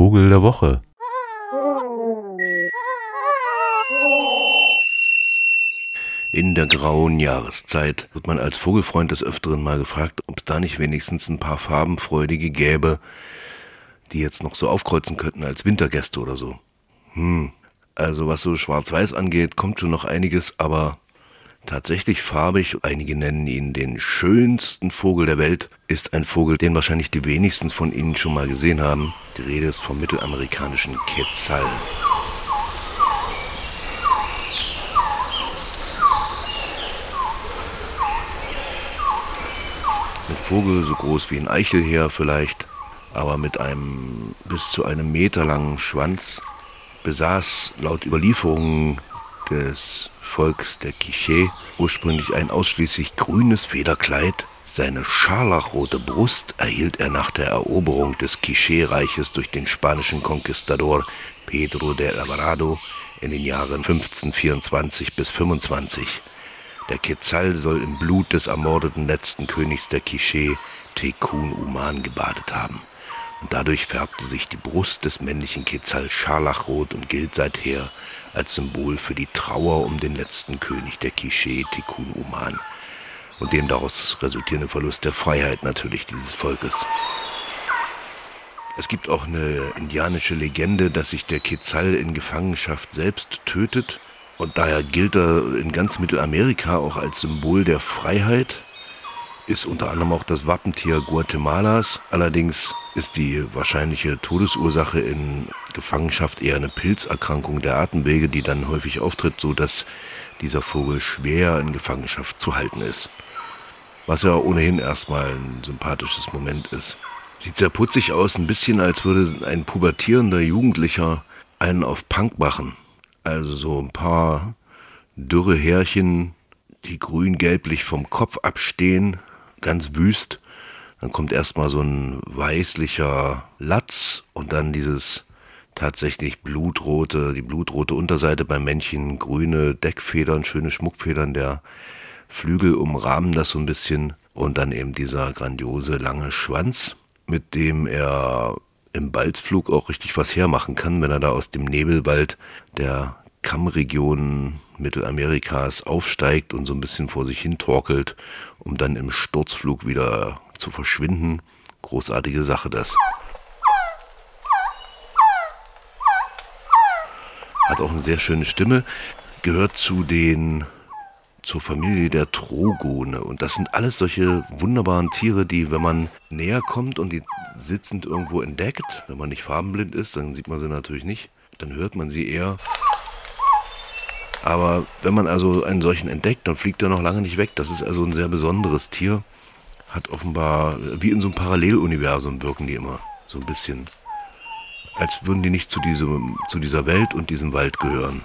Vogel der Woche. In der grauen Jahreszeit wird man als Vogelfreund des Öfteren mal gefragt, ob es da nicht wenigstens ein paar Farbenfreudige gäbe, die jetzt noch so aufkreuzen könnten als Wintergäste oder so. Hm, also was so Schwarz-Weiß angeht, kommt schon noch einiges, aber tatsächlich farbig, einige nennen ihn den schönsten Vogel der Welt, ist ein Vogel, den wahrscheinlich die wenigsten von Ihnen schon mal gesehen haben. Die Rede ist vom mittelamerikanischen Quetzal. Ein Vogel so groß wie ein Eichelheer vielleicht, aber mit einem bis zu einem Meter langen Schwanz, besaß laut Überlieferungen des Volks der Quiché ursprünglich ein ausschließlich grünes Federkleid. Seine scharlachrote Brust erhielt er nach der Eroberung des Quiché-Reiches durch den spanischen Konquistador Pedro de Alvarado in den Jahren 1524 bis 25. Der Quetzal soll im Blut des ermordeten letzten Königs der Quiché, Tekun Uman, gebadet haben. Und dadurch färbte sich die Brust des männlichen Quetzal scharlachrot und gilt seither als Symbol für die Trauer um den letzten König der Quiché, Tikkun Uman, und den daraus resultierenden Verlust der Freiheit natürlich dieses Volkes. Es gibt auch eine indianische Legende, dass sich der Quetzal in Gefangenschaft selbst tötet und daher gilt er in ganz Mittelamerika auch als Symbol der Freiheit ist unter anderem auch das Wappentier Guatemalas. Allerdings ist die wahrscheinliche Todesursache in Gefangenschaft eher eine Pilzerkrankung der Atemwege, die dann häufig auftritt, so dass dieser Vogel schwer in Gefangenschaft zu halten ist. Was ja ohnehin erstmal ein sympathisches Moment ist. Sieht sehr putzig aus, ein bisschen als würde ein pubertierender Jugendlicher einen auf Punk machen. Also so ein paar dürre Härchen, die grün-gelblich vom Kopf abstehen, ganz wüst. Dann kommt erstmal so ein weißlicher Latz und dann dieses tatsächlich blutrote, die blutrote Unterseite beim Männchen, grüne Deckfedern, schöne Schmuckfedern, der Flügel umrahmen das so ein bisschen und dann eben dieser grandiose lange Schwanz, mit dem er im Balzflug auch richtig was hermachen kann, wenn er da aus dem Nebelwald der Kammregionen Mittelamerikas aufsteigt und so ein bisschen vor sich hin torkelt, um dann im Sturzflug wieder zu verschwinden. Großartige Sache das. Hat auch eine sehr schöne Stimme, gehört zu den zur Familie der Trogone. Und das sind alles solche wunderbaren Tiere, die, wenn man näher kommt und die sitzend irgendwo entdeckt, wenn man nicht farbenblind ist, dann sieht man sie natürlich nicht, dann hört man sie eher aber wenn man also einen solchen entdeckt, dann fliegt er noch lange nicht weg. Das ist also ein sehr besonderes Tier. Hat offenbar, wie in so einem Paralleluniversum wirken die immer. So ein bisschen. Als würden die nicht zu, diesem, zu dieser Welt und diesem Wald gehören.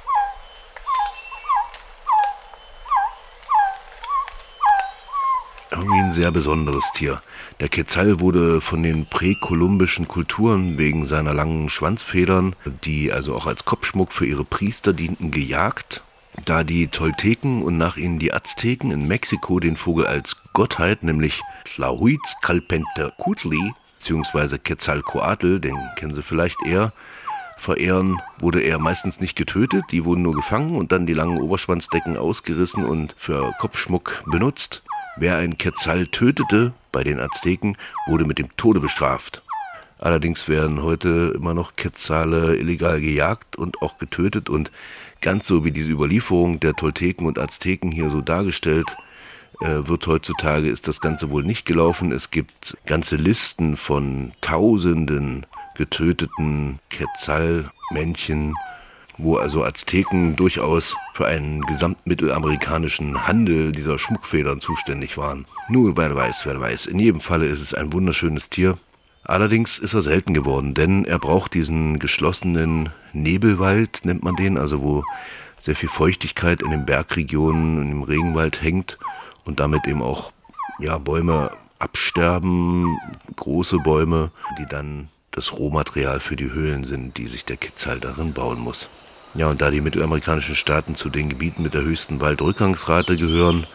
Irgendwie ein sehr besonderes Tier. Der Quetzal wurde von den präkolumbischen Kulturen wegen seiner langen Schwanzfedern, die also auch als Kopfschmuck für ihre Priester dienten, gejagt. Da die Tolteken und nach ihnen die Azteken in Mexiko den Vogel als Gottheit, nämlich Tlahuitzcalpentecutli bzw. Quetzalcoatl, den kennen Sie vielleicht eher, verehren, wurde er meistens nicht getötet, die wurden nur gefangen und dann die langen Oberschwanzdecken ausgerissen und für Kopfschmuck benutzt. Wer ein Quetzal tötete bei den Azteken, wurde mit dem Tode bestraft. Allerdings werden heute immer noch Quetzale illegal gejagt und auch getötet und ganz so wie diese Überlieferung der Tolteken und Azteken hier so dargestellt äh, wird heutzutage, ist das Ganze wohl nicht gelaufen. Es gibt ganze Listen von tausenden getöteten Quetzalmännchen, wo also Azteken durchaus für einen gesamtmittelamerikanischen Handel dieser Schmuckfedern zuständig waren. Nur wer weiß, wer weiß. In jedem Falle ist es ein wunderschönes Tier. Allerdings ist er selten geworden, denn er braucht diesen geschlossenen Nebelwald, nennt man den, also wo sehr viel Feuchtigkeit in den Bergregionen und im Regenwald hängt und damit eben auch ja, Bäume absterben, große Bäume, die dann das Rohmaterial für die Höhlen sind, die sich der Quetzal darin bauen muss. Ja, und da die mittelamerikanischen Staaten zu den Gebieten mit der höchsten Waldrückgangsrate gehören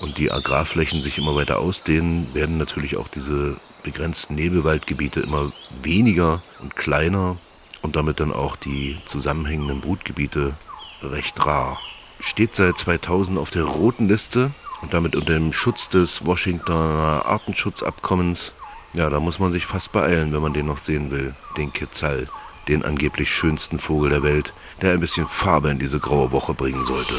und die Agrarflächen sich immer weiter ausdehnen, werden natürlich auch diese begrenzten Nebelwaldgebiete immer weniger und kleiner und damit dann auch die zusammenhängenden Brutgebiete recht rar. Steht seit 2000 auf der roten Liste und damit unter dem Schutz des Washingtoner Artenschutzabkommens. Ja, da muss man sich fast beeilen, wenn man den noch sehen will, den Quetzal, den angeblich schönsten Vogel der Welt, der ein bisschen Farbe in diese graue Woche bringen sollte.